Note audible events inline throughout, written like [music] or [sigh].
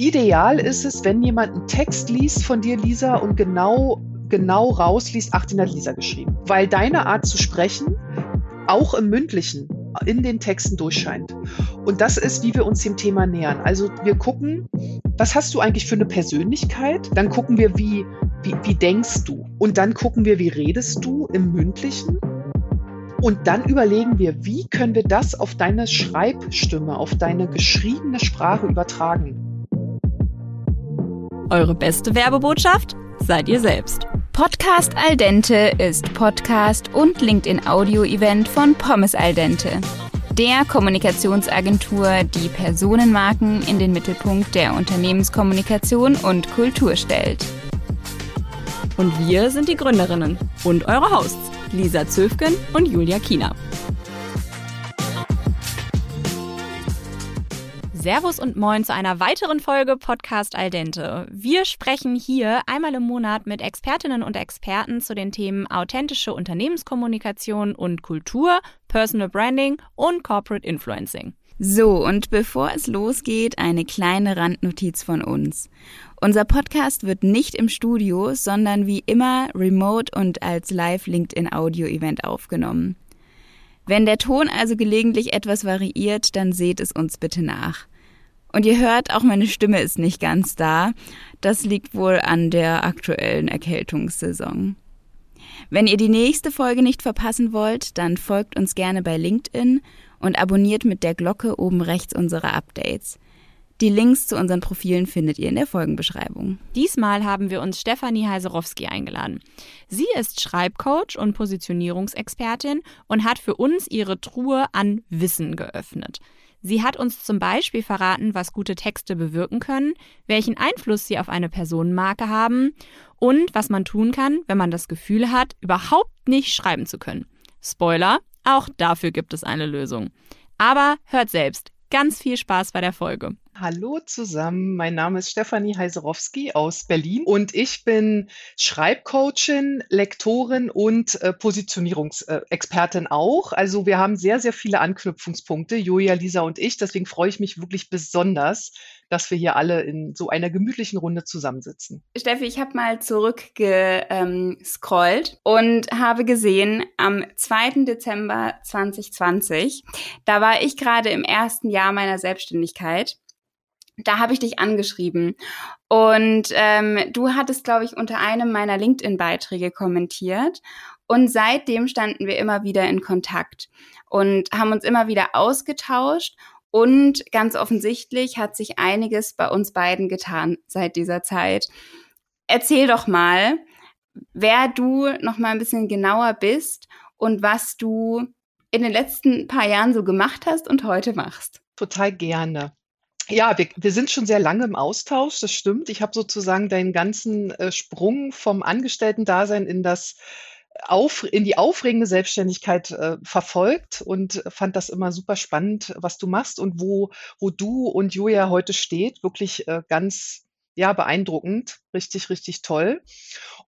Ideal ist es, wenn jemand einen Text liest von dir, Lisa, und genau, genau rausliest, ach, den hat Lisa geschrieben. Weil deine Art zu sprechen, auch im mündlichen, in den Texten durchscheint. Und das ist, wie wir uns dem Thema nähern. Also wir gucken, was hast du eigentlich für eine Persönlichkeit? Dann gucken wir, wie, wie, wie denkst du? Und dann gucken wir, wie redest du im mündlichen? Und dann überlegen wir, wie können wir das auf deine Schreibstimme, auf deine geschriebene Sprache übertragen. Eure beste Werbebotschaft seid ihr selbst. Podcast Al Dente ist Podcast und LinkedIn Audio Event von Pommes Al Dente. Der Kommunikationsagentur, die Personenmarken in den Mittelpunkt der Unternehmenskommunikation und Kultur stellt. Und wir sind die Gründerinnen und eure Hosts, Lisa Zöfgen und Julia Kiener. Servus und Moin zu einer weiteren Folge Podcast Al Dente. Wir sprechen hier einmal im Monat mit Expertinnen und Experten zu den Themen authentische Unternehmenskommunikation und Kultur, Personal Branding und Corporate Influencing. So, und bevor es losgeht, eine kleine Randnotiz von uns. Unser Podcast wird nicht im Studio, sondern wie immer remote und als Live LinkedIn Audio Event aufgenommen. Wenn der Ton also gelegentlich etwas variiert, dann seht es uns bitte nach. Und ihr hört, auch meine Stimme ist nicht ganz da. Das liegt wohl an der aktuellen Erkältungssaison. Wenn ihr die nächste Folge nicht verpassen wollt, dann folgt uns gerne bei LinkedIn und abonniert mit der Glocke oben rechts unsere Updates. Die Links zu unseren Profilen findet ihr in der Folgenbeschreibung. Diesmal haben wir uns Stefanie Heiserowski eingeladen. Sie ist Schreibcoach und Positionierungsexpertin und hat für uns ihre Truhe an Wissen geöffnet. Sie hat uns zum Beispiel verraten, was gute Texte bewirken können, welchen Einfluss sie auf eine Personenmarke haben und was man tun kann, wenn man das Gefühl hat, überhaupt nicht schreiben zu können. Spoiler, auch dafür gibt es eine Lösung. Aber hört selbst. Ganz viel Spaß bei der Folge. Hallo zusammen, mein Name ist Stefanie Heiserowski aus Berlin und ich bin Schreibcoachin, Lektorin und äh, Positionierungsexpertin auch. Also wir haben sehr, sehr viele Anknüpfungspunkte, Julia, Lisa und ich. Deswegen freue ich mich wirklich besonders, dass wir hier alle in so einer gemütlichen Runde zusammensitzen. Steffi, ich habe mal zurückgescrollt ähm, und habe gesehen, am 2. Dezember 2020, da war ich gerade im ersten Jahr meiner Selbstständigkeit da habe ich dich angeschrieben. Und ähm, du hattest, glaube ich, unter einem meiner LinkedIn-Beiträge kommentiert. Und seitdem standen wir immer wieder in Kontakt und haben uns immer wieder ausgetauscht. Und ganz offensichtlich hat sich einiges bei uns beiden getan seit dieser Zeit. Erzähl doch mal, wer du noch mal ein bisschen genauer bist und was du in den letzten paar Jahren so gemacht hast und heute machst. Total gerne. Ja, wir, wir sind schon sehr lange im Austausch, das stimmt. Ich habe sozusagen deinen ganzen äh, Sprung vom Angestellten-Dasein in das in die aufregende Selbstständigkeit äh, verfolgt und fand das immer super spannend, was du machst und wo, wo du und Julia heute steht. Wirklich äh, ganz ja, beeindruckend, richtig, richtig toll.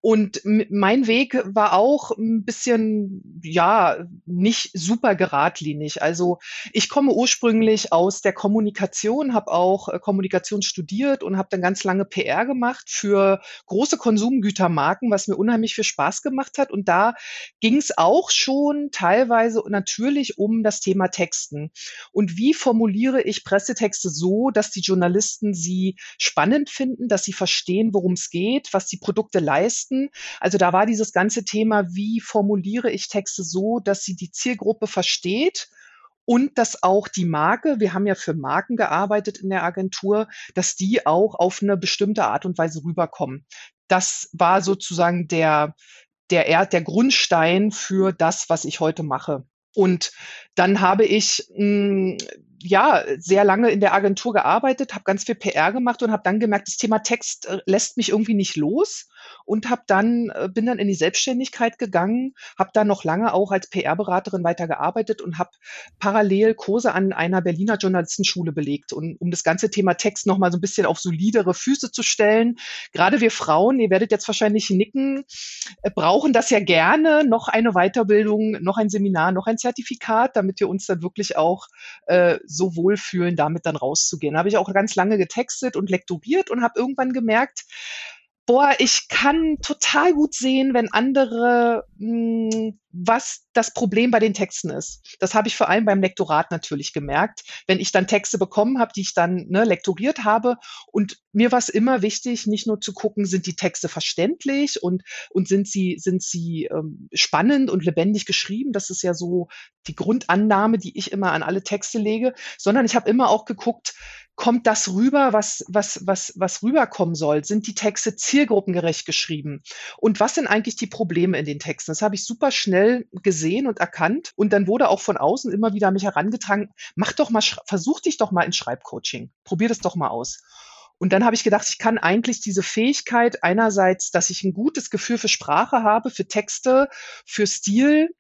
Und mein Weg war auch ein bisschen, ja, nicht super geradlinig. Also ich komme ursprünglich aus der Kommunikation, habe auch äh, Kommunikation studiert und habe dann ganz lange PR gemacht für große Konsumgütermarken, was mir unheimlich viel Spaß gemacht hat. Und da ging es auch schon teilweise natürlich um das Thema Texten. Und wie formuliere ich Pressetexte so, dass die Journalisten sie spannend finden, dass sie verstehen, worum es geht, was die Produkte leisten. Also da war dieses ganze Thema, wie formuliere ich Texte so, dass sie die Zielgruppe versteht und dass auch die Marke, wir haben ja für Marken gearbeitet in der Agentur, dass die auch auf eine bestimmte Art und Weise rüberkommen. Das war sozusagen der, der, der Grundstein für das, was ich heute mache. Und dann habe ich mh, hm, ja sehr lange in der Agentur gearbeitet, habe ganz viel PR gemacht und habe dann gemerkt, das Thema Text äh, lässt mich irgendwie nicht los und habe dann äh, bin dann in die Selbstständigkeit gegangen, habe dann noch lange auch als PR-Beraterin weitergearbeitet und habe parallel Kurse an einer Berliner Journalistenschule belegt und um das ganze Thema Text noch mal so ein bisschen auf solidere Füße zu stellen. Gerade wir Frauen, ihr werdet jetzt wahrscheinlich nicken, äh, brauchen das ja gerne noch eine Weiterbildung, noch ein Seminar, noch ein Zertifikat, damit wir uns dann wirklich auch äh, so wohlfühlen, damit dann rauszugehen. Da habe ich auch ganz lange getextet und lektoriert und habe irgendwann gemerkt, boah, ich kann total gut sehen, wenn andere, mh, hm, was das Problem bei den Texten ist. Das habe ich vor allem beim Lektorat natürlich gemerkt, wenn ich dann Texte bekommen habe, die ich dann ne, lektoriert habe. Und mir war es immer wichtig, nicht nur zu gucken, sind die Texte verständlich und, und sind sie, sind sie ähm, spannend und lebendig geschrieben. Das ist ja so die Grundannahme, die ich immer an alle Texte lege, sondern ich habe immer auch geguckt, kommt das rüber, was, was, was, was rüberkommen soll? Sind die Texte zielgruppengerecht geschrieben? Und was sind eigentlich die Probleme in den Texten? Das habe ich super schnell gesehen und erkannt. Und dann wurde auch von außen immer wieder mich herangetragen, mach doch mal, versuch dich doch mal in Schreibcoaching. Probier das doch mal aus. Und dann habe ich gedacht, ich kann eigentlich diese Fähigkeit einerseits, dass ich ein gutes Gefühl für Sprache habe, für Texte, für Stil,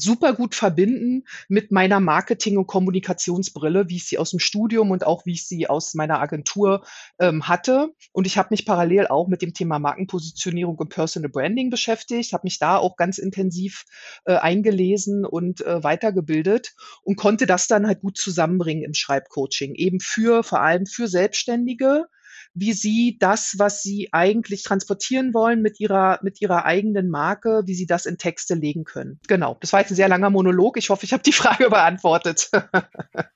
super gut verbinden mit meiner Marketing- und Kommunikationsbrille, wie ich sie aus dem Studium und auch wie ich sie aus meiner Agentur ähm, hatte. Und ich habe mich parallel auch mit dem Thema Markenpositionierung und Personal Branding beschäftigt, habe mich da auch ganz intensiv äh, eingelesen und äh, weitergebildet und konnte das dann halt gut zusammenbringen im Schreibcoaching, eben für vor allem für Selbstständige, wie Sie das, was Sie eigentlich transportieren wollen mit Ihrer, mit Ihrer eigenen Marke, wie Sie das in Texte legen können. Genau. Das war jetzt ein sehr langer Monolog. Ich hoffe, ich habe die [laughs] Frage beantwortet.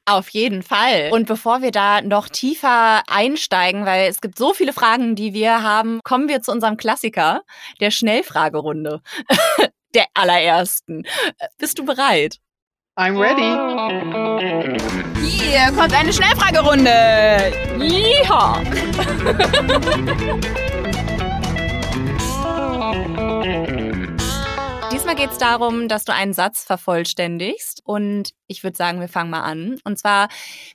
Auf jeden Fall. Und bevor wir da noch tiefer einsteigen, weil es gibt so viele Fragen, die wir haben, kommen wir zu unserem Klassiker, der Schnellfragerunde. [laughs] der allerersten. Bist du bereit? I'm ready. Hier kommt eine Schnellfragerunde. Yeehaw. [laughs] Diesmal geht es darum, dass du einen Satz vervollständigst. Und ich würde sagen, wir fangen mal an. Und zwar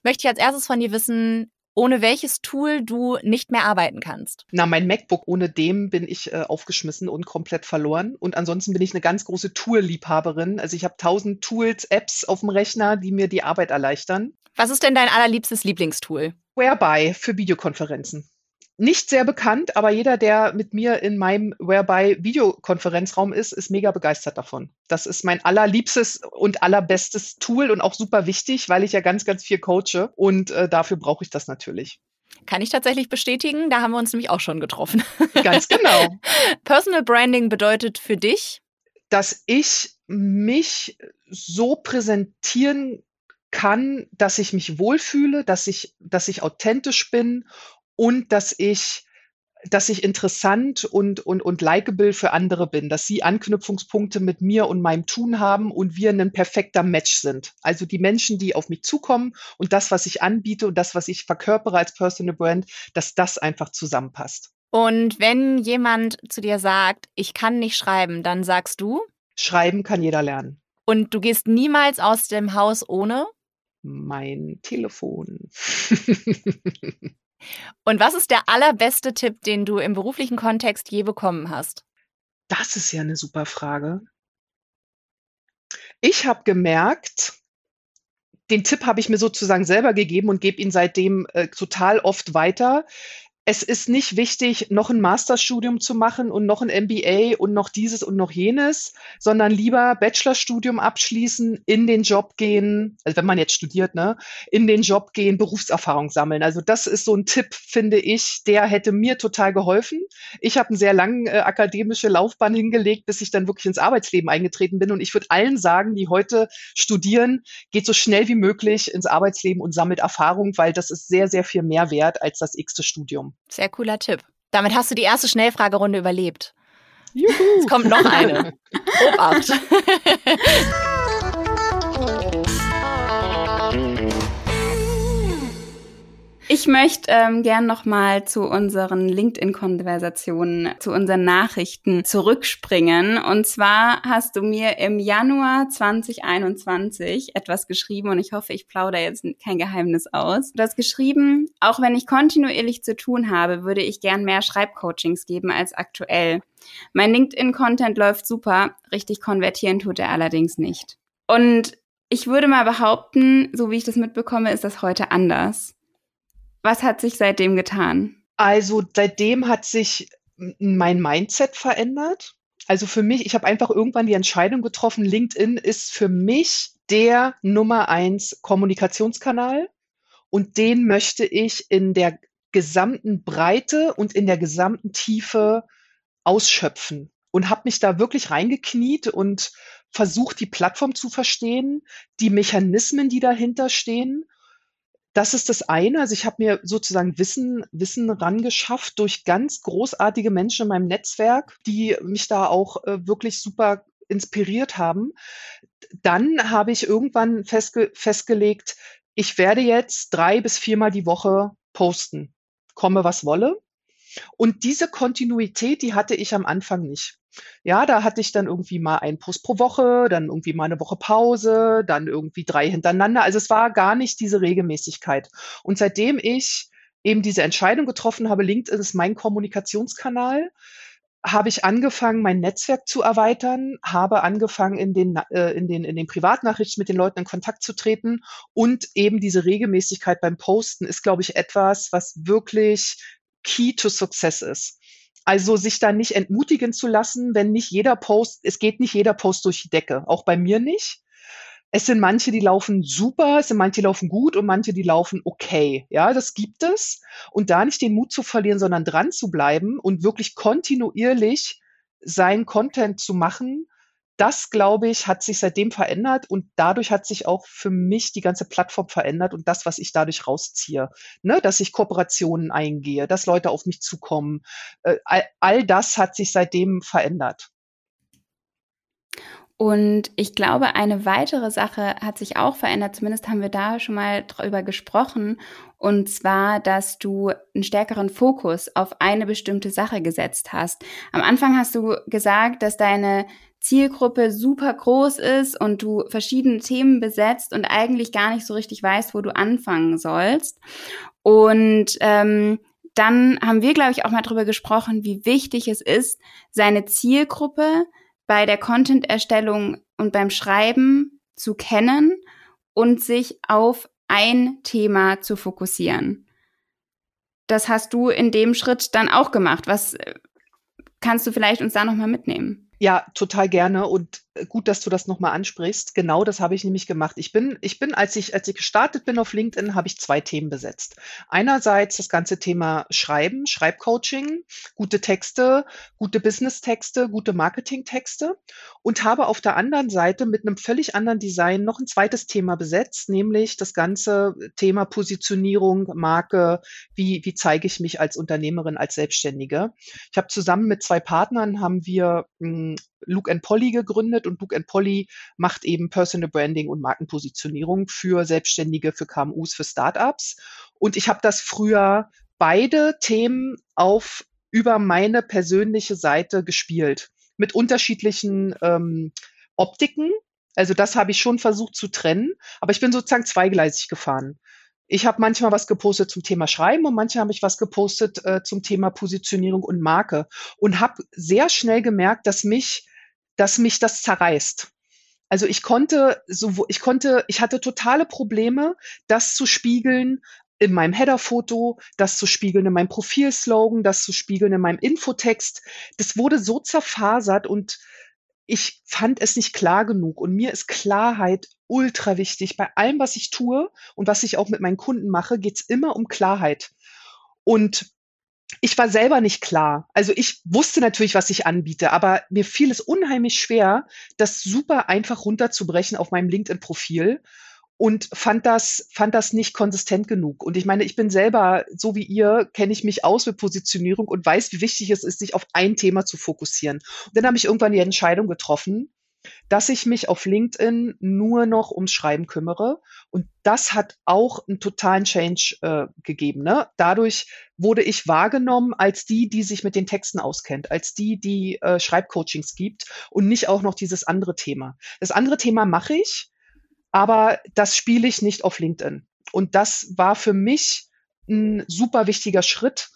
möchte ich als erstes von dir wissen, ohne welches Tool du nicht mehr arbeiten kannst? Na, mein MacBook, ohne dem bin ich äh, aufgeschmissen und komplett verloren. Und ansonsten bin ich eine ganz große Tool-Liebhaberin. Also ich habe tausend Tools, Apps auf dem Rechner, die mir die Arbeit erleichtern. Was ist denn dein allerliebstes Lieblingstool? Whereby für Videokonferenzen nicht sehr bekannt, aber jeder, der mit mir in meinem Whereby Videokonferenzraum ist, ist mega begeistert davon. Das ist mein allerliebstes und allerbestes Tool und auch super wichtig, weil ich ja ganz, ganz viel coache und äh, dafür brauche ich das natürlich. Kann ich tatsächlich bestätigen, da haben wir uns nämlich auch schon getroffen. [laughs] Ganz genau. Personal Branding bedeutet für dich, dass ich mich so präsentieren kann, dass ich mich wohlfühle, dass ich, dass ich authentisch bin und dass ich dass ich interessant und, und, und likable für andere bin, dass sie Anknüpfungspunkte mit mir und meinem Tun haben und wir ein perfekter Match sind. Also die Menschen, die auf mich zukommen und das, was ich anbiete und das, was ich verkörpere als Personal Brand, dass das einfach zusammenpasst. Und wenn jemand zu dir sagt, ich kann nicht schreiben, dann sagst du? Schreiben kann jeder lernen. Und du gehst niemals aus dem Haus ohne? Mein Telefon. [laughs] Und was ist der allerbeste Tipp, den du im beruflichen Kontext je bekommen hast? Das ist ja eine super Frage. Ich habe gemerkt, den Tipp habe ich mir sozusagen selber gegeben und gebe ihn seitdem äh, total oft weiter es ist nicht wichtig, noch ein Masterstudium zu machen und noch ein MBA und noch dieses und noch jenes, sondern lieber Bachelorstudium abschließen, in den Job gehen, also wenn man jetzt studiert, ne, in den Job gehen, Berufserfahrung sammeln. Also das ist so ein Tipp, finde ich, der hätte mir total geholfen. Ich habe einen sehr langen äh, akademische Laufbahn hingelegt, bis ich dann wirklich ins Arbeitsleben eingetreten bin. Und ich würde allen sagen, die heute studieren, geht so schnell wie möglich ins Arbeitsleben und sammelt Erfahrung, weil das ist sehr, sehr viel mehr wert als das x-te Studium. Sehr cooler Tipp. Damit hast du die erste Schnellfragerunde überlebt. Juhu. Es kommt noch eine. [laughs] Obacht. [laughs] Ich möchte ähm, gern nochmal zu unseren LinkedIn-Konversationen, zu unseren Nachrichten zurückspringen. Und zwar hast du mir im Januar 2021 etwas geschrieben und ich hoffe, ich plaudere jetzt kein Geheimnis aus. Du hast geschrieben, auch wenn ich kontinuierlich zu tun habe, würde ich gern mehr Schreibcoachings geben als aktuell. Mein LinkedIn-Content läuft super, richtig konvertieren tut er allerdings nicht. Und ich würde mal behaupten, so wie ich das mitbekomme, ist das heute anders. Was hat sich seitdem getan? Also seitdem hat sich mein Mindset verändert. Also für mich, ich habe einfach irgendwann die Entscheidung getroffen, LinkedIn ist für mich der Nummer eins Kommunikationskanal und den möchte ich in der gesamten Breite und in der gesamten Tiefe ausschöpfen und habe mich da wirklich reingekniet und versucht, die Plattform zu verstehen, die Mechanismen, die dahinter stehen. Das ist das eine. Also ich habe mir sozusagen Wissen, Wissen rangeschafft durch ganz großartige Menschen in meinem Netzwerk, die mich da auch äh, wirklich super inspiriert haben. Dann habe ich irgendwann festge festgelegt, ich werde jetzt drei bis viermal die Woche posten, komme was wolle. Und diese Kontinuität, die hatte ich am Anfang nicht. Ja, da hatte ich dann irgendwie mal einen Post pro Woche, dann irgendwie mal eine Woche Pause, dann irgendwie drei hintereinander. Also es war gar nicht diese Regelmäßigkeit. Und seitdem ich eben diese Entscheidung getroffen habe, LinkedIn ist mein Kommunikationskanal, habe ich angefangen, mein Netzwerk zu erweitern, habe angefangen, in den, äh, in den, in den Privatnachrichten mit den Leuten in Kontakt zu treten und eben diese Regelmäßigkeit beim Posten ist, glaube ich, etwas, was wirklich key to success ist. Also sich da nicht entmutigen zu lassen, wenn nicht jeder Post, es geht nicht jeder Post durch die Decke, auch bei mir nicht. Es sind manche, die laufen super, es sind manche, die laufen gut und manche, die laufen okay. Ja, das gibt es. Und da nicht den Mut zu verlieren, sondern dran zu bleiben und wirklich kontinuierlich sein Content zu machen, das, glaube ich, hat sich seitdem verändert und dadurch hat sich auch für mich die ganze Plattform verändert und das, was ich dadurch rausziehe. Ne? Dass ich Kooperationen eingehe, dass Leute auf mich zukommen. Äh, all, all das hat sich seitdem verändert. Und ich glaube, eine weitere Sache hat sich auch verändert, zumindest haben wir da schon mal drüber gesprochen, und zwar, dass du einen stärkeren Fokus auf eine bestimmte Sache gesetzt hast. Am Anfang hast du gesagt, dass deine Zielgruppe super groß ist und du verschiedene Themen besetzt und eigentlich gar nicht so richtig weißt, wo du anfangen sollst. Und ähm, dann haben wir, glaube ich, auch mal drüber gesprochen, wie wichtig es ist, seine Zielgruppe bei der Content-Erstellung und beim Schreiben zu kennen und sich auf ein Thema zu fokussieren. Das hast du in dem Schritt dann auch gemacht. Was äh, kannst du vielleicht uns da nochmal mitnehmen? Ja, total gerne. Und gut, dass du das nochmal ansprichst. Genau das habe ich nämlich gemacht. Ich bin, ich bin, als ich, als ich gestartet bin auf LinkedIn, habe ich zwei Themen besetzt. Einerseits das ganze Thema Schreiben, Schreibcoaching, gute Texte, gute Business-Texte, gute Marketing-Texte und habe auf der anderen Seite mit einem völlig anderen Design noch ein zweites Thema besetzt, nämlich das ganze Thema Positionierung, Marke, wie, wie zeige ich mich als Unternehmerin, als Selbstständige. Ich habe zusammen mit zwei Partnern haben wir hm, Luke and Polly gegründet und Luke and Polly macht eben Personal Branding und Markenpositionierung für Selbstständige, für KMUs, für Startups. Und ich habe das früher beide Themen auf über meine persönliche Seite gespielt mit unterschiedlichen ähm, Optiken. Also das habe ich schon versucht zu trennen, aber ich bin sozusagen zweigleisig gefahren. Ich habe manchmal was gepostet zum Thema Schreiben und manchmal habe ich was gepostet äh, zum Thema Positionierung und Marke und habe sehr schnell gemerkt, dass mich dass mich das zerreißt. Also ich konnte so, ich konnte, ich hatte totale Probleme, das zu spiegeln in meinem Header-Foto, das zu spiegeln in meinem Profilslogan, das zu spiegeln in meinem Infotext. Das wurde so zerfasert und ich fand es nicht klar genug. Und mir ist Klarheit ultra wichtig. Bei allem, was ich tue und was ich auch mit meinen Kunden mache, geht es immer um Klarheit. Und ich war selber nicht klar. Also ich wusste natürlich, was ich anbiete, aber mir fiel es unheimlich schwer, das super einfach runterzubrechen auf meinem LinkedIn-Profil und fand das, fand das nicht konsistent genug. Und ich meine, ich bin selber, so wie ihr, kenne ich mich aus mit Positionierung und weiß, wie wichtig es ist, sich auf ein Thema zu fokussieren. Und dann habe ich irgendwann die Entscheidung getroffen, dass ich mich auf LinkedIn nur noch ums Schreiben kümmere. Und das hat auch einen totalen Change äh, gegeben. Ne? Dadurch wurde ich wahrgenommen als die, die sich mit den Texten auskennt, als die, die äh, Schreibcoachings gibt und nicht auch noch dieses andere Thema. Das andere Thema mache ich, aber das spiele ich nicht auf LinkedIn. Und das war für mich ein super wichtiger Schritt,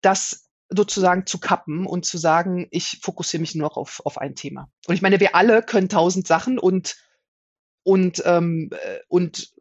das sozusagen zu kappen und zu sagen, ich fokussiere mich nur noch auf, auf ein Thema. Und ich meine, wir alle können tausend Sachen und, und, ähm, äh, und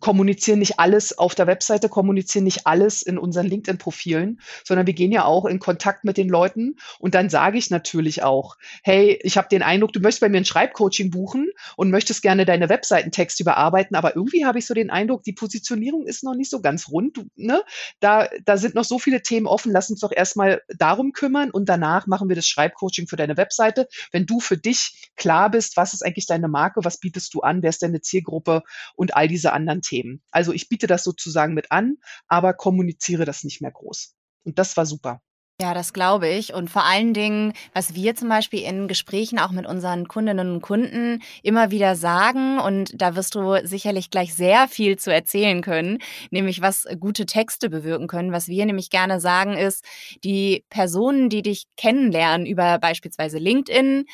kommunizieren nicht alles auf der Webseite, kommunizieren nicht alles in unseren LinkedIn-Profilen, sondern wir gehen ja auch in Kontakt mit den Leuten und dann sage ich natürlich auch, hey, ich habe den Eindruck, du möchtest bei mir ein Schreibcoaching buchen und möchtest gerne deine Webseitentexte überarbeiten, aber irgendwie habe ich so den Eindruck, die Positionierung ist noch nicht so ganz rund. Ne? da, da sind noch so viele Themen offen, lass uns doch erstmal darum kümmern und danach machen wir das Schreibcoaching für deine Webseite. Wenn du für dich klar bist, was ist eigentlich deine Marke, was bietest du an, wer ist deine Zielgruppe und all diese anderen Themen. Also ich biete das sozusagen mit an, aber kommuniziere das nicht mehr groß. Und das war super. Ja, das glaube ich. Und vor allen Dingen, was wir zum Beispiel in Gesprächen auch mit unseren Kundinnen und Kunden immer wieder sagen, und da wirst du sicherlich gleich sehr viel zu erzählen können, nämlich was gute Texte bewirken können. Was wir nämlich gerne sagen ist, die Personen, die dich kennenlernen über beispielsweise LinkedIn,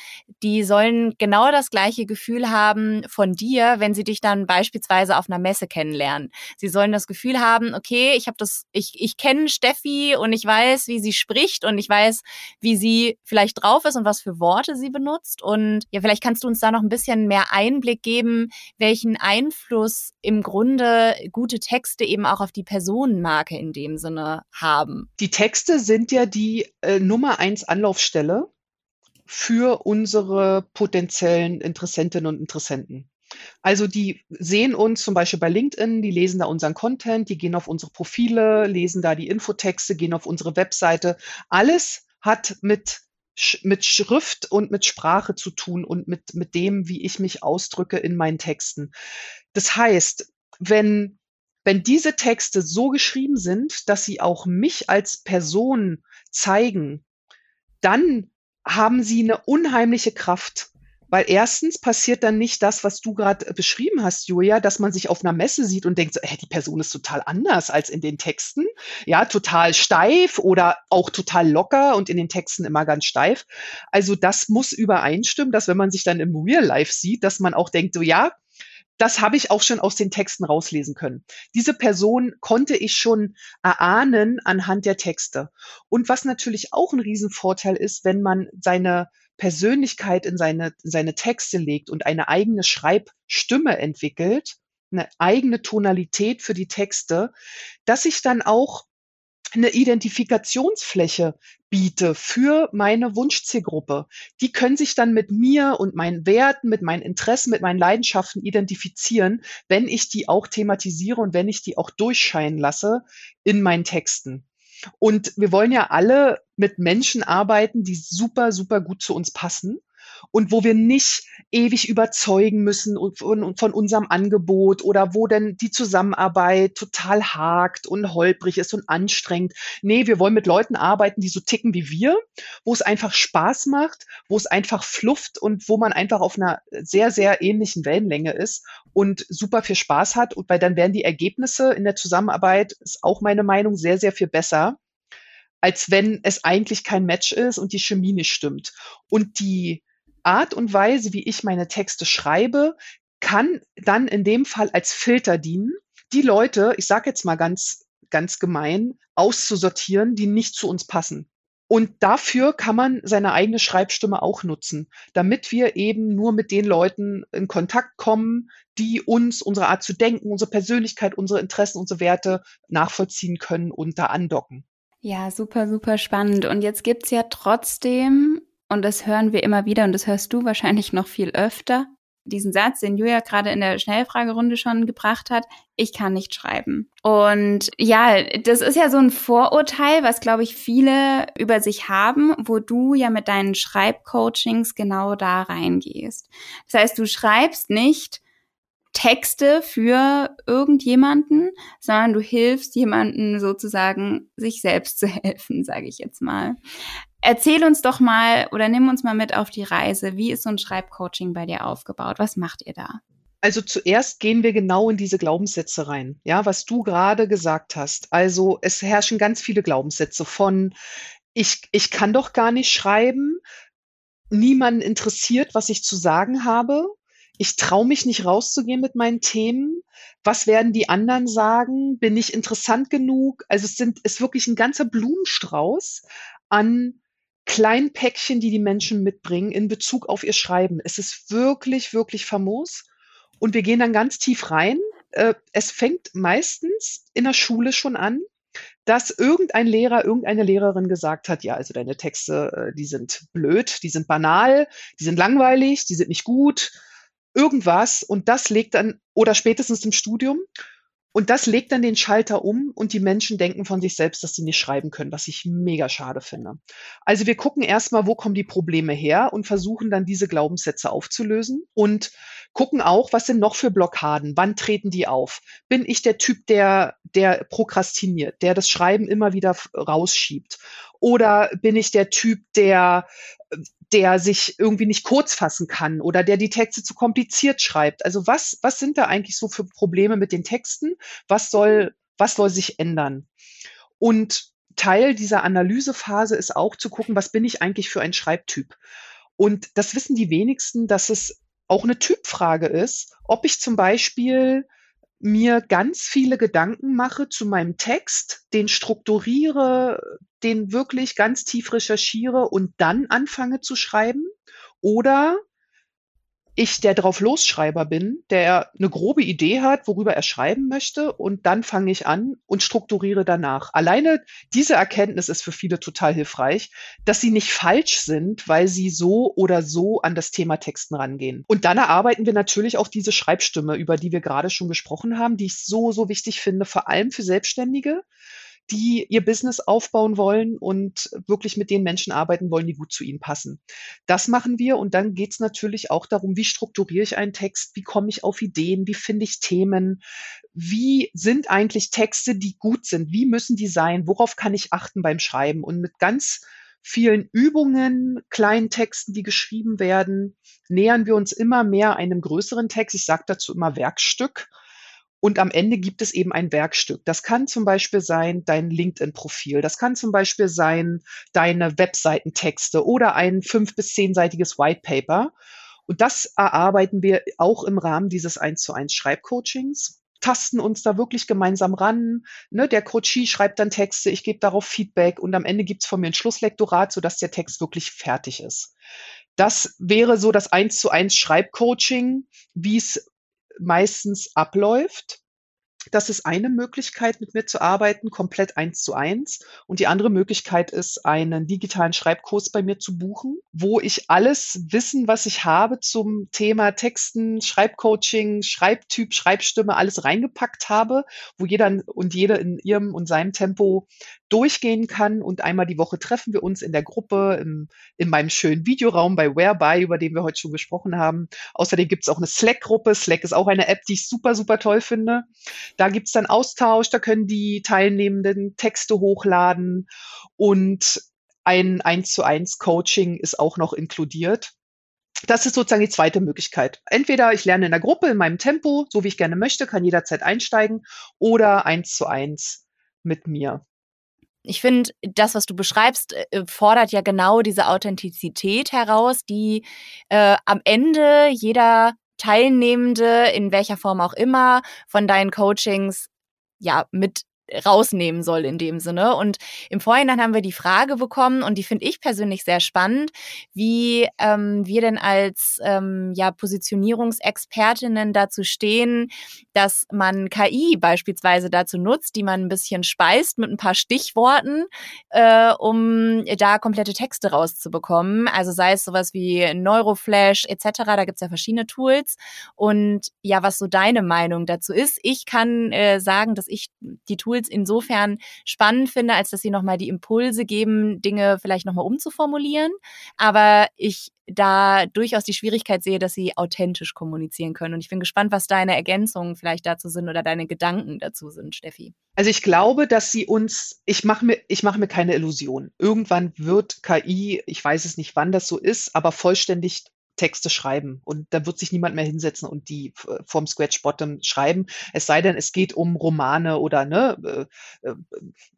die sollen genau das gleiche Gefühl haben von dir, wenn sie dich dann beispielsweise auf einer Messe kennenlernen. Sie sollen das Gefühl haben, okay, ich habe das, ich, ich kenne Steffi und ich weiß, wie sie spricht und ich weiß, wie sie vielleicht drauf ist und was für Worte sie benutzt. Und ja, vielleicht kannst du uns da noch ein bisschen mehr Einblick geben, welchen Einfluss im Grunde gute Texte eben auch auf die Personenmarke in dem Sinne haben. Die Texte sind ja die äh, Nummer eins Anlaufstelle für unsere potenziellen Interessentinnen und Interessenten. Also die sehen uns zum Beispiel bei LinkedIn, die lesen da unseren Content, die gehen auf unsere Profile, lesen da die Infotexte, gehen auf unsere Webseite. Alles hat mit mit Schrift und mit Sprache zu tun und mit, mit dem, wie ich mich ausdrücke in meinen Texten. Das heißt, wenn, wenn diese Texte so geschrieben sind, dass sie auch mich als Person zeigen, dann haben sie eine unheimliche Kraft. Weil erstens passiert dann nicht das, was du gerade äh, beschrieben hast, Julia, dass man sich auf einer Messe sieht und denkt, so, hey, die Person ist total anders als in den Texten. Ja, total steif oder auch total locker und in den Texten immer ganz steif. Also das muss übereinstimmen, dass wenn man sich dann im Real Life sieht, dass man auch denkt, so ja, das habe ich auch schon aus den Texten rauslesen können. Diese Person konnte ich schon erahnen anhand der Texte. Und was natürlich auch ein Riesenvorteil ist, wenn man seine Persönlichkeit in seine, seine Texte legt und eine eigene Schreibstimme entwickelt, eine eigene Tonalität für die Texte, dass ich dann auch eine Identifikationsfläche biete für meine Wunschzielgruppe. Die können sich dann mit mir und meinen Werten, mit meinen Interessen, mit meinen Leidenschaften identifizieren, wenn ich die auch thematisiere und wenn ich die auch durchscheinen lasse in meinen Texten. Und wir wollen ja alle mit Menschen arbeiten, die super, super gut zu uns passen und wo wir nicht ewig überzeugen müssen von, von unserem Angebot oder wo denn die Zusammenarbeit total hakt und holprig ist und anstrengend. Nee, wir wollen mit Leuten arbeiten, die so ticken wie wir, wo es einfach Spaß macht, wo es einfach flufft und wo man einfach auf einer sehr, sehr ähnlichen Wellenlänge ist und super viel Spaß hat. Und weil dann werden die Ergebnisse in der Zusammenarbeit, ist auch meine Meinung, sehr, sehr viel besser als wenn es eigentlich kein Match ist und die Chemie nicht stimmt. Und die Art und Weise, wie ich meine Texte schreibe, kann dann in dem Fall als Filter dienen, die Leute, ich sage jetzt mal ganz, ganz gemein, auszusortieren, die nicht zu uns passen. Und dafür kann man seine eigene Schreibstimme auch nutzen, damit wir eben nur mit den Leuten in Kontakt kommen, die uns, unsere Art zu denken, unsere Persönlichkeit, unsere Interessen, unsere Werte nachvollziehen können und da andocken. Ja, super, super spannend. Und jetzt gibt's ja trotzdem und das hören wir immer wieder und das hörst du wahrscheinlich noch viel öfter, diesen Satz, den Julia gerade in der Schnellfragerunde schon gebracht hat, ich kann nicht schreiben. Und ja, das ist ja so ein Vorurteil, was, glaube ich, viele über sich haben, wo du ja mit deinen Schreibcoachings genau da reingehst. Das heißt, du schreibst nicht Texte für irgendjemanden, sondern du hilfst jemanden sozusagen, sich selbst zu [laughs] helfen, sage ich jetzt mal. Erzähl uns doch mal oder nimm uns mal mit auf die Reise. Wie ist so ein Schreibcoaching bei dir aufgebaut? Was macht ihr da? Also zuerst gehen wir genau in diese Glaubenssätze rein, ja, was du gerade gesagt hast. Also es herrschen ganz viele Glaubenssätze von ich, ich kann doch gar nicht schreiben, niemanden interessiert, was ich zu sagen habe, ich traue mich nicht rauszugehen mit meinen Themen. Was werden die anderen sagen? Bin ich interessant genug? Also es sind, ist wirklich ein ganzer Blumenstrauß an kleinen Päckchen, die die Menschen mitbringen in Bezug auf ihr Schreiben. Es ist wirklich, wirklich famos. Und wir gehen dann ganz tief rein äh, es fängt meistens in der Schule schon an, dass irgendein Lehrer, irgendeine Lehrerin gesagt hat, ja, also deine Texte, äh, die sind blöd, die sind banal, die sind langweilig, die sind nicht gut, irgendwas. Und das legt dann, oder spätestens im Studium, und das legt dann den Schalter um und die Menschen denken von sich selbst, dass sie nicht schreiben können, was ich mega schade finde. Also wir gucken erstmal, wo kommen die Probleme her und versuchen dann diese Glaubenssätze aufzulösen und gucken auch, was sind noch für Blockaden, wann treten die auf? Bin ich der Typ, der, der prokrastiniert, der das Schreiben immer wieder rausschiebt? Oder bin ich der Typ, der der sich irgendwie nicht kurz fassen kann oder der die Texte zu kompliziert schreibt. Also was, was sind da eigentlich so für Probleme mit den Texten? Was soll, was soll sich ändern? Und Teil dieser Analysephase ist auch zu gucken, was bin ich eigentlich für ein Schreibtyp? Und das wissen die wenigsten, dass es auch eine Typfrage ist, ob ich zum Beispiel mir ganz viele Gedanken mache zu meinem Text, den strukturiere, den wirklich ganz tief recherchiere und dann anfange zu schreiben. Oder ich der drauf Losschreiber bin, der eine grobe Idee hat, worüber er schreiben möchte und dann fange ich an und strukturiere danach. Alleine diese Erkenntnis ist für viele total hilfreich, dass sie nicht falsch sind, weil sie so oder so an das Thema Texten rangehen. Und dann erarbeiten wir natürlich auch diese Schreibstimme, über die wir gerade schon gesprochen haben, die ich so, so wichtig finde, vor allem für Selbstständige die ihr Business aufbauen wollen und wirklich mit den Menschen arbeiten wollen, die gut zu ihnen passen. Das machen wir und dann geht es natürlich auch darum, wie strukturiere ich einen Text, wie komme ich auf Ideen, wie finde ich Themen, wie sind eigentlich Texte, die gut sind, wie müssen die sein, worauf kann ich achten beim Schreiben und mit ganz vielen Übungen, kleinen Texten, die geschrieben werden, nähern wir uns immer mehr einem größeren Text. Ich sage dazu immer Werkstück und am Ende gibt es eben ein Werkstück. Das kann zum Beispiel sein dein LinkedIn-Profil. Das kann zum Beispiel sein deine Webseitentexte oder ein fünf- bis zehnseitiges White Paper. Und das erarbeiten wir auch im Rahmen dieses 1 zu 1 Schreibcoachings tasten uns da wirklich gemeinsam ran. Ne, der Coachie schreibt dann Texte, ich gebe darauf Feedback und am Ende gibt's von mir ein Schlusslektorat, sodass der Text wirklich fertig ist. Das wäre so das 1 zu 1 Schreibcoaching, wie es meistens abläuft. Das ist eine Möglichkeit, mit mir zu arbeiten, komplett eins zu eins. Und die andere Möglichkeit ist, einen digitalen Schreibkurs bei mir zu buchen, wo ich alles Wissen, was ich habe zum Thema Texten, Schreibcoaching, Schreibtyp, Schreibstimme, alles reingepackt habe, wo jeder und jede in ihrem und seinem Tempo durchgehen kann. Und einmal die Woche treffen wir uns in der Gruppe, im, in meinem schönen Videoraum bei Whereby, über den wir heute schon gesprochen haben. Außerdem gibt es auch eine Slack-Gruppe. Slack ist auch eine App, die ich super, super toll finde. Da gibt es dann Austausch, da können die Teilnehmenden Texte hochladen und ein 1 zu 1 Coaching ist auch noch inkludiert. Das ist sozusagen die zweite Möglichkeit. Entweder ich lerne in der Gruppe in meinem Tempo, so wie ich gerne möchte, kann jederzeit einsteigen, oder eins zu eins mit mir. Ich finde, das, was du beschreibst, äh, fordert ja genau diese Authentizität heraus, die äh, am Ende jeder Teilnehmende, in welcher Form auch immer, von deinen Coachings ja mit rausnehmen soll in dem Sinne. Und im Vorhinein haben wir die Frage bekommen und die finde ich persönlich sehr spannend, wie ähm, wir denn als ähm, ja, Positionierungsexpertinnen dazu stehen, dass man KI beispielsweise dazu nutzt, die man ein bisschen speist mit ein paar Stichworten, äh, um da komplette Texte rauszubekommen. Also sei es sowas wie Neuroflash etc., da gibt's ja verschiedene Tools. Und ja, was so deine Meinung dazu ist, ich kann äh, sagen, dass ich die Tools Tools insofern spannend finde, als dass sie nochmal die Impulse geben, Dinge vielleicht nochmal umzuformulieren. Aber ich da durchaus die Schwierigkeit sehe, dass sie authentisch kommunizieren können. Und ich bin gespannt, was deine Ergänzungen vielleicht dazu sind oder deine Gedanken dazu sind, Steffi. Also ich glaube, dass sie uns, ich mache mir, ich mir keine Illusion. Irgendwann wird KI, ich weiß es nicht, wann das so ist, aber vollständig Texte schreiben. Und da wird sich niemand mehr hinsetzen und die vom Scratch Bottom schreiben. Es sei denn, es geht um Romane oder ne äh, äh,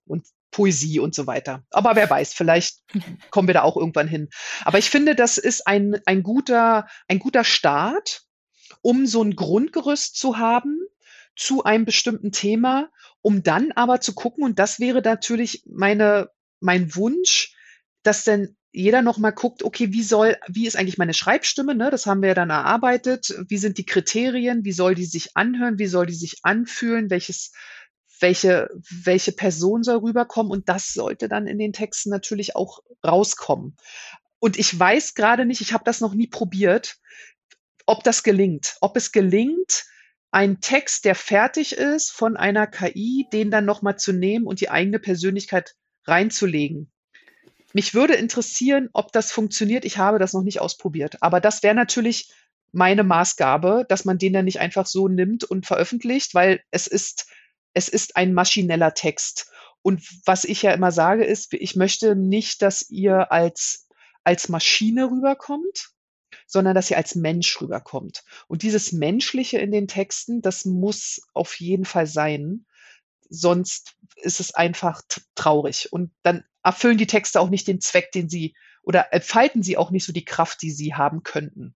und Poesie und so weiter. Aber wer weiß, vielleicht [laughs] kommen wir da auch irgendwann hin. Aber ich finde, das ist ein, ein guter, ein guter Start, um so ein Grundgerüst zu haben zu einem bestimmten Thema, um dann aber zu gucken, und das wäre natürlich meine, mein Wunsch, dass denn jeder nochmal guckt, okay, wie soll, wie ist eigentlich meine Schreibstimme? Ne? Das haben wir ja dann erarbeitet. Wie sind die Kriterien? Wie soll die sich anhören? Wie soll die sich anfühlen? Welches, welche, welche Person soll rüberkommen? Und das sollte dann in den Texten natürlich auch rauskommen. Und ich weiß gerade nicht, ich habe das noch nie probiert, ob das gelingt. Ob es gelingt, einen Text, der fertig ist, von einer KI, den dann nochmal zu nehmen und die eigene Persönlichkeit reinzulegen. Mich würde interessieren, ob das funktioniert. Ich habe das noch nicht ausprobiert. Aber das wäre natürlich meine Maßgabe, dass man den dann nicht einfach so nimmt und veröffentlicht, weil es ist, es ist ein maschineller Text. Und was ich ja immer sage, ist, ich möchte nicht, dass ihr als, als Maschine rüberkommt, sondern dass ihr als Mensch rüberkommt. Und dieses Menschliche in den Texten, das muss auf jeden Fall sein. Sonst ist es einfach traurig. Und dann erfüllen die Texte auch nicht den Zweck, den sie oder entfalten sie auch nicht so die Kraft, die sie haben könnten.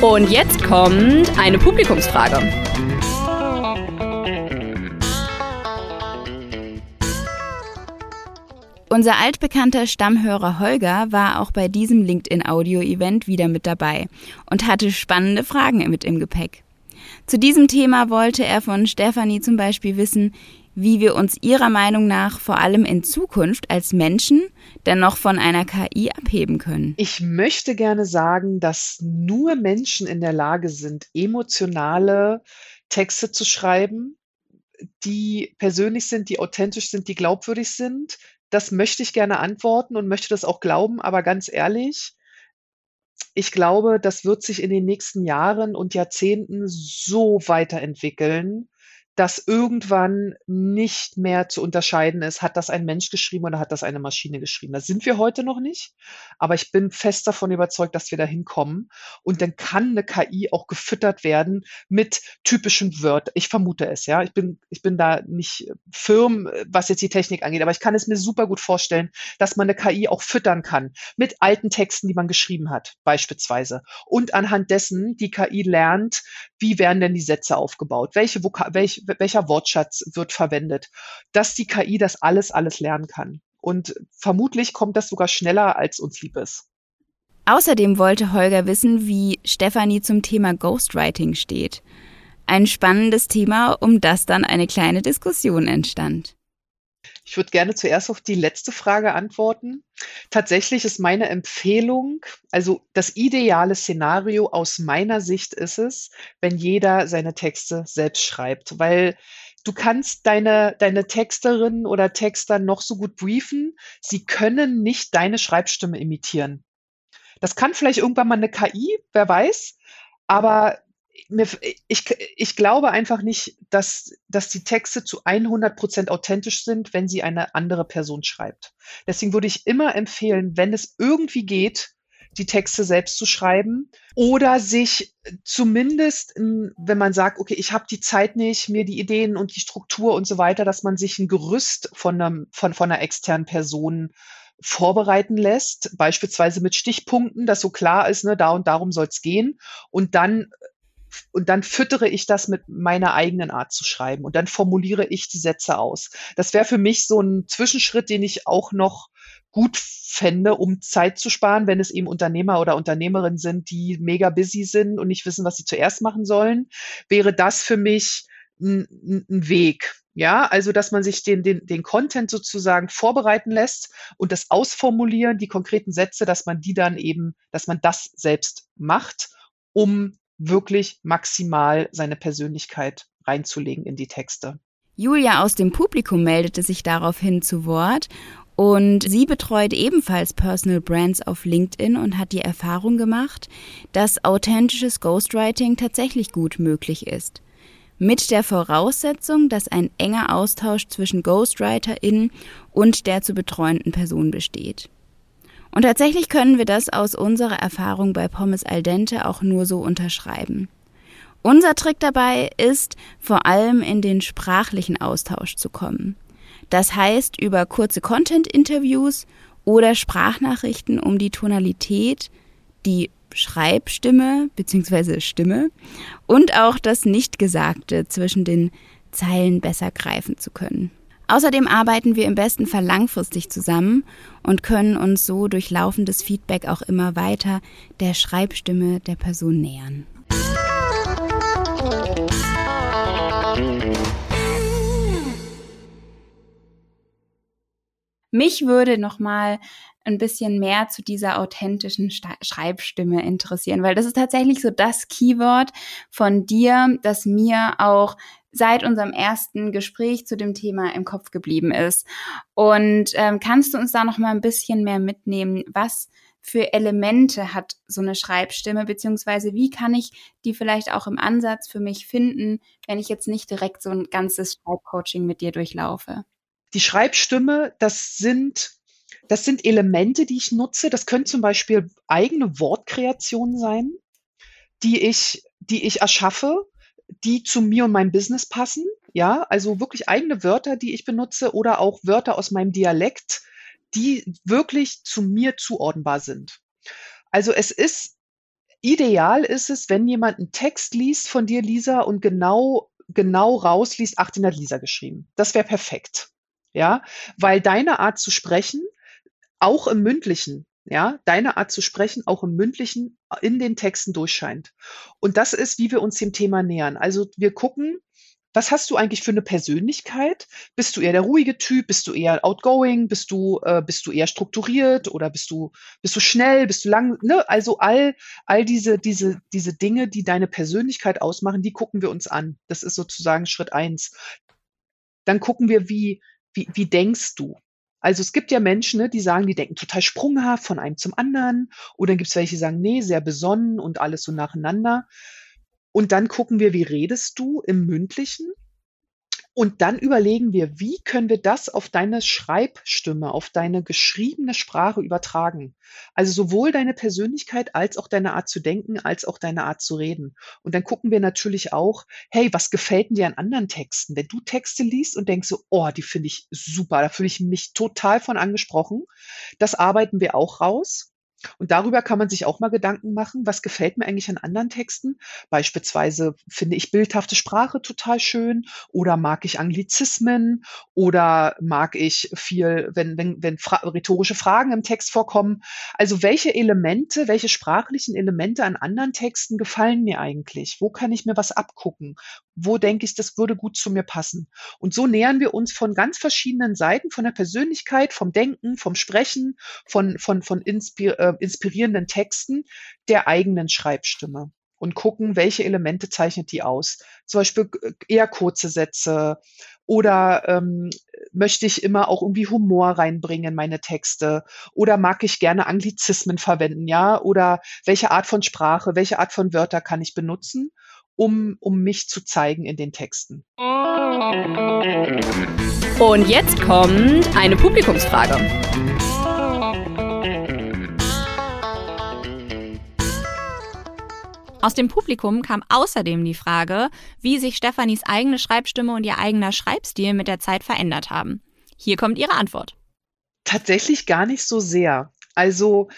Und jetzt kommt eine Publikumsfrage. Unser altbekannter Stammhörer Holger war auch bei diesem LinkedIn-Audio-Event wieder mit dabei und hatte spannende Fragen mit im Gepäck. Zu diesem Thema wollte er von Stefanie zum Beispiel wissen, wie wir uns ihrer Meinung nach vor allem in Zukunft als Menschen dennoch von einer KI abheben können. Ich möchte gerne sagen, dass nur Menschen in der Lage sind, emotionale Texte zu schreiben, die persönlich sind, die authentisch sind, die glaubwürdig sind. Das möchte ich gerne antworten und möchte das auch glauben, aber ganz ehrlich, ich glaube, das wird sich in den nächsten Jahren und Jahrzehnten so weiterentwickeln, dass irgendwann nicht mehr zu unterscheiden ist, hat das ein Mensch geschrieben oder hat das eine Maschine geschrieben. Da sind wir heute noch nicht, aber ich bin fest davon überzeugt, dass wir da hinkommen. Und dann kann eine KI auch gefüttert werden mit typischen Wörtern. Ich vermute es, ja. Ich bin, ich bin da nicht firm, was jetzt die Technik angeht, aber ich kann es mir super gut vorstellen, dass man eine KI auch füttern kann mit alten Texten, die man geschrieben hat, beispielsweise. Und anhand dessen die KI lernt, wie werden denn die Sätze aufgebaut? Welche, Voka welche welcher Wortschatz wird verwendet, dass die KI das alles, alles lernen kann. Und vermutlich kommt das sogar schneller, als uns lieb ist. Außerdem wollte Holger wissen, wie Stefanie zum Thema Ghostwriting steht. Ein spannendes Thema, um das dann eine kleine Diskussion entstand. Ich würde gerne zuerst auf die letzte Frage antworten. Tatsächlich ist meine Empfehlung, also das ideale Szenario aus meiner Sicht ist es, wenn jeder seine Texte selbst schreibt, weil du kannst deine, deine Texterin oder Texter noch so gut briefen, sie können nicht deine Schreibstimme imitieren. Das kann vielleicht irgendwann mal eine KI, wer weiß, aber mir, ich, ich glaube einfach nicht, dass, dass die Texte zu 100 Prozent authentisch sind, wenn sie eine andere Person schreibt. Deswegen würde ich immer empfehlen, wenn es irgendwie geht, die Texte selbst zu schreiben oder sich zumindest, wenn man sagt, okay, ich habe die Zeit nicht, mir die Ideen und die Struktur und so weiter, dass man sich ein Gerüst von, einem, von, von einer externen Person vorbereiten lässt, beispielsweise mit Stichpunkten, dass so klar ist, ne, da und darum soll es gehen und dann und dann füttere ich das mit meiner eigenen Art zu schreiben und dann formuliere ich die Sätze aus. Das wäre für mich so ein Zwischenschritt, den ich auch noch gut fände, um Zeit zu sparen, wenn es eben Unternehmer oder Unternehmerinnen sind, die mega busy sind und nicht wissen, was sie zuerst machen sollen, wäre das für mich ein, ein Weg. Ja, also dass man sich den, den, den Content sozusagen vorbereiten lässt und das ausformulieren, die konkreten Sätze, dass man die dann eben, dass man das selbst macht, um wirklich maximal seine Persönlichkeit reinzulegen in die Texte. Julia aus dem Publikum meldete sich daraufhin zu Wort und sie betreut ebenfalls Personal Brands auf LinkedIn und hat die Erfahrung gemacht, dass authentisches Ghostwriting tatsächlich gut möglich ist. Mit der Voraussetzung, dass ein enger Austausch zwischen GhostwriterInnen und der zu betreuenden Person besteht. Und tatsächlich können wir das aus unserer Erfahrung bei Pommes al dente auch nur so unterschreiben. Unser Trick dabei ist, vor allem in den sprachlichen Austausch zu kommen. Das heißt, über kurze Content-Interviews oder Sprachnachrichten, um die Tonalität, die Schreibstimme bzw. Stimme und auch das Nichtgesagte zwischen den Zeilen besser greifen zu können. Außerdem arbeiten wir im besten Fall langfristig zusammen und können uns so durch laufendes Feedback auch immer weiter der Schreibstimme der Person nähern. Mich würde noch mal ein bisschen mehr zu dieser authentischen Schreibstimme interessieren, weil das ist tatsächlich so das Keyword von dir, das mir auch seit unserem ersten Gespräch zu dem Thema im Kopf geblieben ist. Und ähm, kannst du uns da noch mal ein bisschen mehr mitnehmen, was für Elemente hat so eine Schreibstimme, beziehungsweise wie kann ich die vielleicht auch im Ansatz für mich finden, wenn ich jetzt nicht direkt so ein ganzes Schreibcoaching mit dir durchlaufe? Die Schreibstimme, das sind das sind Elemente, die ich nutze. Das können zum Beispiel eigene Wortkreationen sein, die ich, die ich erschaffe, die zu mir und meinem Business passen. Ja, also wirklich eigene Wörter, die ich benutze oder auch Wörter aus meinem Dialekt, die wirklich zu mir zuordnenbar sind. Also es ist ideal ist es, wenn jemand einen Text liest von dir, Lisa, und genau, genau rausliest, ach, den hat Lisa geschrieben. Das wäre perfekt. Ja, weil deine Art zu sprechen auch im Mündlichen, ja, deine Art zu sprechen, auch im Mündlichen in den Texten durchscheint. Und das ist, wie wir uns dem Thema nähern. Also wir gucken, was hast du eigentlich für eine Persönlichkeit? Bist du eher der ruhige Typ? Bist du eher outgoing? Bist du, äh, bist du eher strukturiert oder bist du, bist du schnell? Bist du lang? Ne? Also all, all diese, diese, diese Dinge, die deine Persönlichkeit ausmachen, die gucken wir uns an. Das ist sozusagen Schritt eins. Dann gucken wir, wie, wie, wie denkst du? Also es gibt ja Menschen, ne, die sagen, die denken total sprunghaft von einem zum anderen. Oder dann gibt es welche, die sagen, nee, sehr besonnen und alles so nacheinander. Und dann gucken wir, wie redest du im Mündlichen? Und dann überlegen wir, wie können wir das auf deine Schreibstimme, auf deine geschriebene Sprache übertragen? Also sowohl deine Persönlichkeit als auch deine Art zu denken, als auch deine Art zu reden. Und dann gucken wir natürlich auch, hey, was gefällt dir an anderen Texten? Wenn du Texte liest und denkst so, oh, die finde ich super, da fühle ich mich total von angesprochen, das arbeiten wir auch raus. Und darüber kann man sich auch mal Gedanken machen, was gefällt mir eigentlich an anderen Texten? Beispielsweise finde ich bildhafte Sprache total schön oder mag ich Anglizismen oder mag ich viel, wenn, wenn, wenn fra rhetorische Fragen im Text vorkommen. Also welche Elemente, welche sprachlichen Elemente an anderen Texten gefallen mir eigentlich? Wo kann ich mir was abgucken? Wo denke ich, das würde gut zu mir passen? Und so nähern wir uns von ganz verschiedenen Seiten, von der Persönlichkeit, vom Denken, vom Sprechen, von, von, von Inspir äh, inspirierenden Texten der eigenen Schreibstimme und gucken, welche Elemente zeichnet die aus. Zum Beispiel äh, eher kurze Sätze oder ähm, möchte ich immer auch irgendwie Humor reinbringen in meine Texte oder mag ich gerne Anglizismen verwenden, ja? Oder welche Art von Sprache, welche Art von Wörter kann ich benutzen, um, um mich zu zeigen in den Texten. Und jetzt kommt eine Publikumsfrage. Aus dem Publikum kam außerdem die Frage, wie sich Stefanis eigene Schreibstimme und ihr eigener Schreibstil mit der Zeit verändert haben. Hier kommt ihre Antwort. Tatsächlich gar nicht so sehr. Also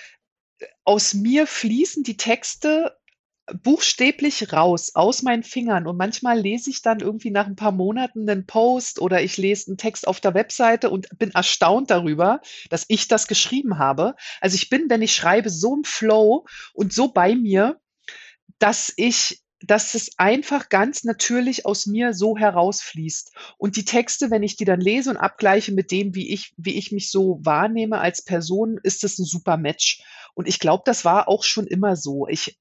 aus mir fließen die Texte buchstäblich raus aus meinen Fingern und manchmal lese ich dann irgendwie nach ein paar Monaten einen Post oder ich lese einen Text auf der Webseite und bin erstaunt darüber, dass ich das geschrieben habe. Also ich bin, wenn ich schreibe, so im Flow und so bei mir, dass ich dass es einfach ganz natürlich aus mir so herausfließt. Und die Texte, wenn ich die dann lese und abgleiche mit dem, wie ich, wie ich mich so wahrnehme als Person, ist es ein super Match. Und ich glaube, das war auch schon immer so. Ich,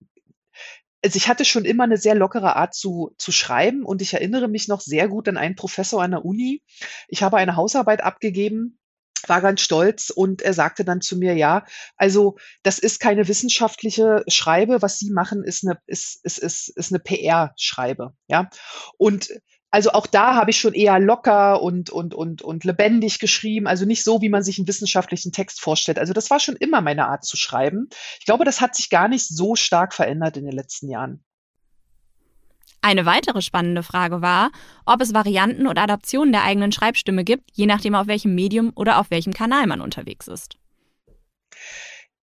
also ich hatte schon immer eine sehr lockere Art zu, zu schreiben und ich erinnere mich noch sehr gut an einen Professor an der Uni. Ich habe eine Hausarbeit abgegeben war ganz stolz und er sagte dann zu mir, ja, also das ist keine wissenschaftliche Schreibe, was Sie machen, ist eine, ist, ist, ist, ist eine PR-Schreibe, ja. Und also auch da habe ich schon eher locker und, und, und, und lebendig geschrieben, also nicht so, wie man sich einen wissenschaftlichen Text vorstellt. Also das war schon immer meine Art zu schreiben. Ich glaube, das hat sich gar nicht so stark verändert in den letzten Jahren. Eine weitere spannende Frage war, ob es Varianten oder Adaptionen der eigenen Schreibstimme gibt, je nachdem auf welchem Medium oder auf welchem Kanal man unterwegs ist.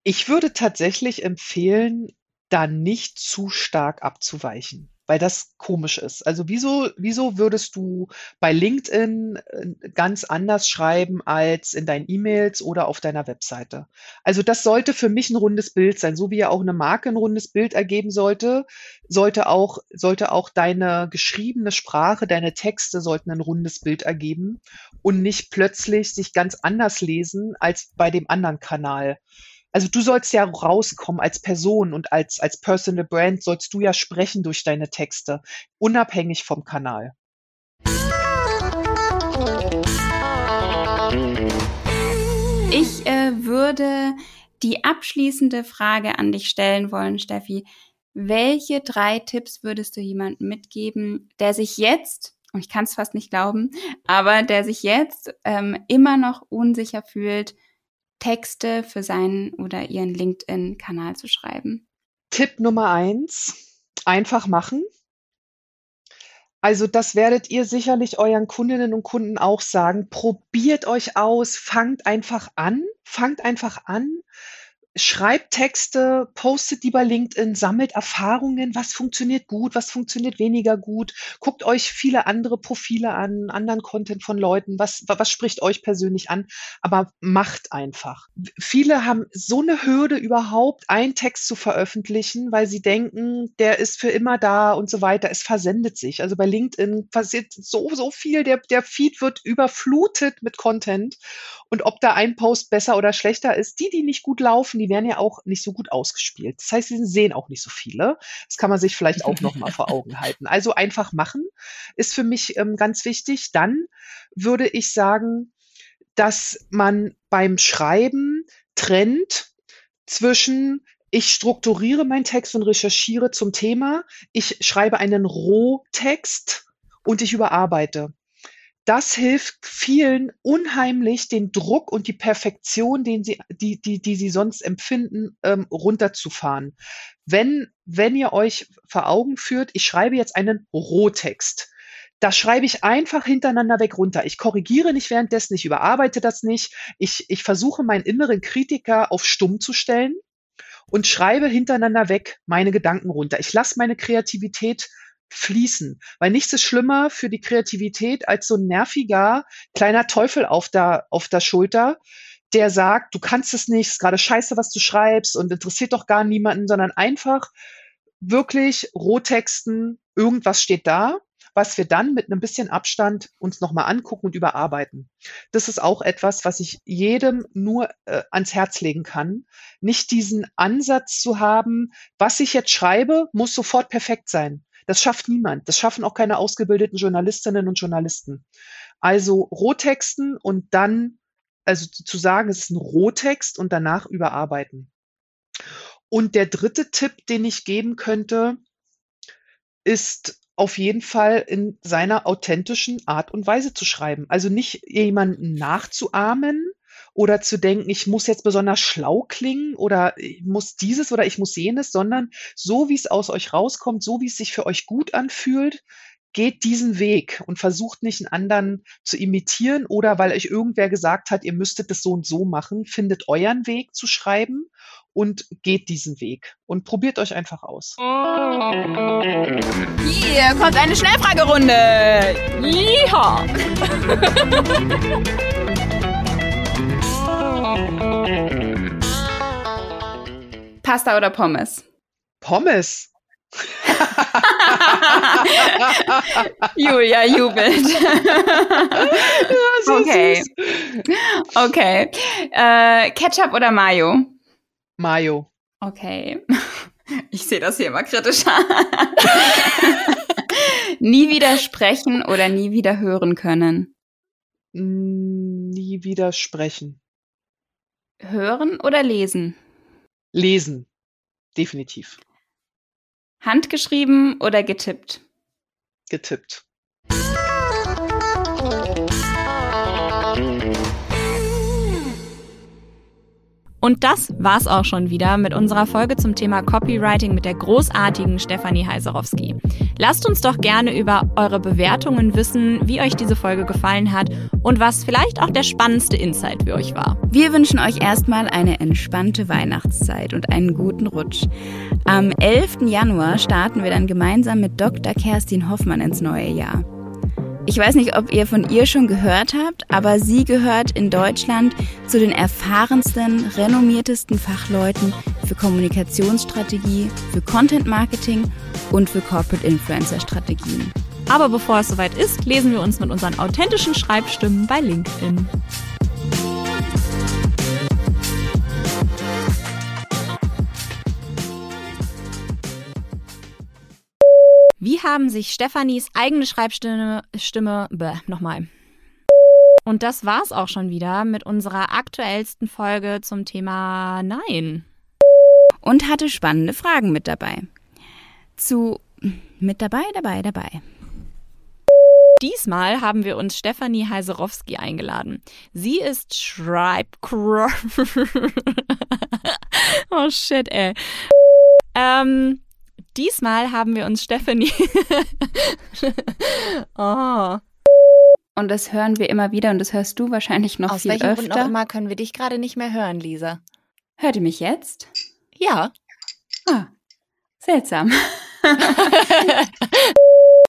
Ich würde tatsächlich empfehlen, da nicht zu stark abzuweichen. Weil das komisch ist. Also wieso, wieso würdest du bei LinkedIn äh, ganz anders schreiben als in deinen E-Mails oder auf deiner Webseite? Also das sollte für mich ein rundes Bild sein, so wie ja auch eine Marke ein rundes Bild ergeben sollte, sollte auch, sollte auch deine geschriebene Sprache, deine Texte sollten ein rundes Bild ergeben und nicht plötzlich sich ganz anders lesen als bei dem anderen Kanal also du sollst ja rauskommen als Person und als, als Personal Brand sollst du ja sprechen durch deine Texte, unabhängig vom Kanal. Ich äh, würde die abschließende Frage an dich stellen wollen, Steffi. Welche drei Tipps würdest du jemandem mitgeben, der sich jetzt, und ich kann es fast nicht glauben, aber der sich jetzt ähm, immer noch unsicher fühlt, Texte für seinen oder ihren LinkedIn-Kanal zu schreiben? Tipp Nummer eins, einfach machen. Also das werdet ihr sicherlich euren Kundinnen und Kunden auch sagen. Probiert euch aus, fangt einfach an, fangt einfach an schreibt Texte, postet die bei LinkedIn, sammelt Erfahrungen, was funktioniert gut, was funktioniert weniger gut, guckt euch viele andere Profile an, anderen Content von Leuten, was, was spricht euch persönlich an, aber macht einfach. Viele haben so eine Hürde überhaupt, einen Text zu veröffentlichen, weil sie denken, der ist für immer da und so weiter. Es versendet sich. Also bei LinkedIn passiert so, so viel, der, der Feed wird überflutet mit Content und ob da ein Post besser oder schlechter ist, die, die nicht gut laufen, die werden ja auch nicht so gut ausgespielt. Das heißt, sie sehen auch nicht so viele. Das kann man sich vielleicht auch noch mal vor Augen halten. Also einfach machen ist für mich ähm, ganz wichtig. Dann würde ich sagen, dass man beim Schreiben trennt zwischen ich strukturiere meinen Text und recherchiere zum Thema. Ich schreibe einen Rohtext und ich überarbeite das hilft vielen unheimlich, den Druck und die Perfektion, den sie, die, die, die sie sonst empfinden, ähm, runterzufahren. Wenn, wenn ihr euch vor Augen führt, ich schreibe jetzt einen Rohtext. Da schreibe ich einfach hintereinander weg runter. Ich korrigiere nicht währenddessen, ich überarbeite das nicht. Ich, ich versuche meinen inneren Kritiker auf stumm zu stellen und schreibe hintereinander weg meine Gedanken runter. Ich lasse meine Kreativität fließen. Weil nichts ist schlimmer für die Kreativität als so ein nerviger kleiner Teufel auf der, auf der Schulter, der sagt, du kannst es nicht, ist gerade scheiße, was du schreibst und interessiert doch gar niemanden, sondern einfach wirklich Rohtexten, irgendwas steht da, was wir dann mit einem bisschen Abstand uns nochmal angucken und überarbeiten. Das ist auch etwas, was ich jedem nur äh, ans Herz legen kann. Nicht diesen Ansatz zu haben, was ich jetzt schreibe, muss sofort perfekt sein. Das schafft niemand. Das schaffen auch keine ausgebildeten Journalistinnen und Journalisten. Also Rohtexten und dann, also zu sagen, es ist ein Rohtext und danach überarbeiten. Und der dritte Tipp, den ich geben könnte, ist auf jeden Fall in seiner authentischen Art und Weise zu schreiben. Also nicht jemanden nachzuahmen, oder zu denken, ich muss jetzt besonders schlau klingen oder ich muss dieses oder ich muss jenes, sondern so wie es aus euch rauskommt, so wie es sich für euch gut anfühlt, geht diesen Weg und versucht nicht einen anderen zu imitieren oder weil euch irgendwer gesagt hat, ihr müsstet es so und so machen, findet euren Weg zu schreiben und geht diesen Weg und probiert euch einfach aus. Hier kommt eine Schnellfragerunde. Yeehaw. [laughs] Pasta oder Pommes? Pommes. [laughs] Julia jubelt. [laughs] Okay. Okay. Äh, Ketchup oder Mayo? Mayo. Okay. [laughs] Ich sehe das hier immer kritischer. nie wieder sprechen oder nie wieder hören können? Mm, Nie widersprechen. Hören oder lesen? Lesen. Definitiv. Handgeschrieben oder getippt? Getippt. Und das war's auch schon wieder mit unserer Folge zum Thema Copywriting mit der großartigen Stefanie Heiserowski. Lasst uns doch gerne über eure Bewertungen wissen, wie euch diese Folge gefallen hat und was vielleicht auch der spannendste Insight für euch war. Wir wünschen euch erstmal eine entspannte Weihnachtszeit und einen guten Rutsch. Am 11. Januar starten wir dann gemeinsam mit Dr. Kerstin Hoffmann ins neue Jahr. Ich weiß nicht, ob ihr von ihr schon gehört habt, aber sie gehört in Deutschland zu den erfahrensten, renommiertesten Fachleuten für Kommunikationsstrategie, für Content Marketing und für Corporate Influencer Strategien. Aber bevor es soweit ist, lesen wir uns mit unseren authentischen Schreibstimmen bei LinkedIn. Wie haben sich Stefanis eigene Schreibstimme, Stimme, bäh, nochmal. Und das war's auch schon wieder mit unserer aktuellsten Folge zum Thema Nein. Und hatte spannende Fragen mit dabei. Zu mit dabei, dabei, dabei. Diesmal haben wir uns Stefanie Heiserowski eingeladen. Sie ist Schreib... [laughs] oh shit, ey. Ähm, diesmal haben wir uns Stefanie... [laughs] oh. Und das hören wir immer wieder und das hörst du wahrscheinlich noch Aus viel welchem öfter. Grund auch immer können wir dich gerade nicht mehr hören, Lisa. Hört ihr mich jetzt? Ja. Ah, seltsam. [laughs] [laughs]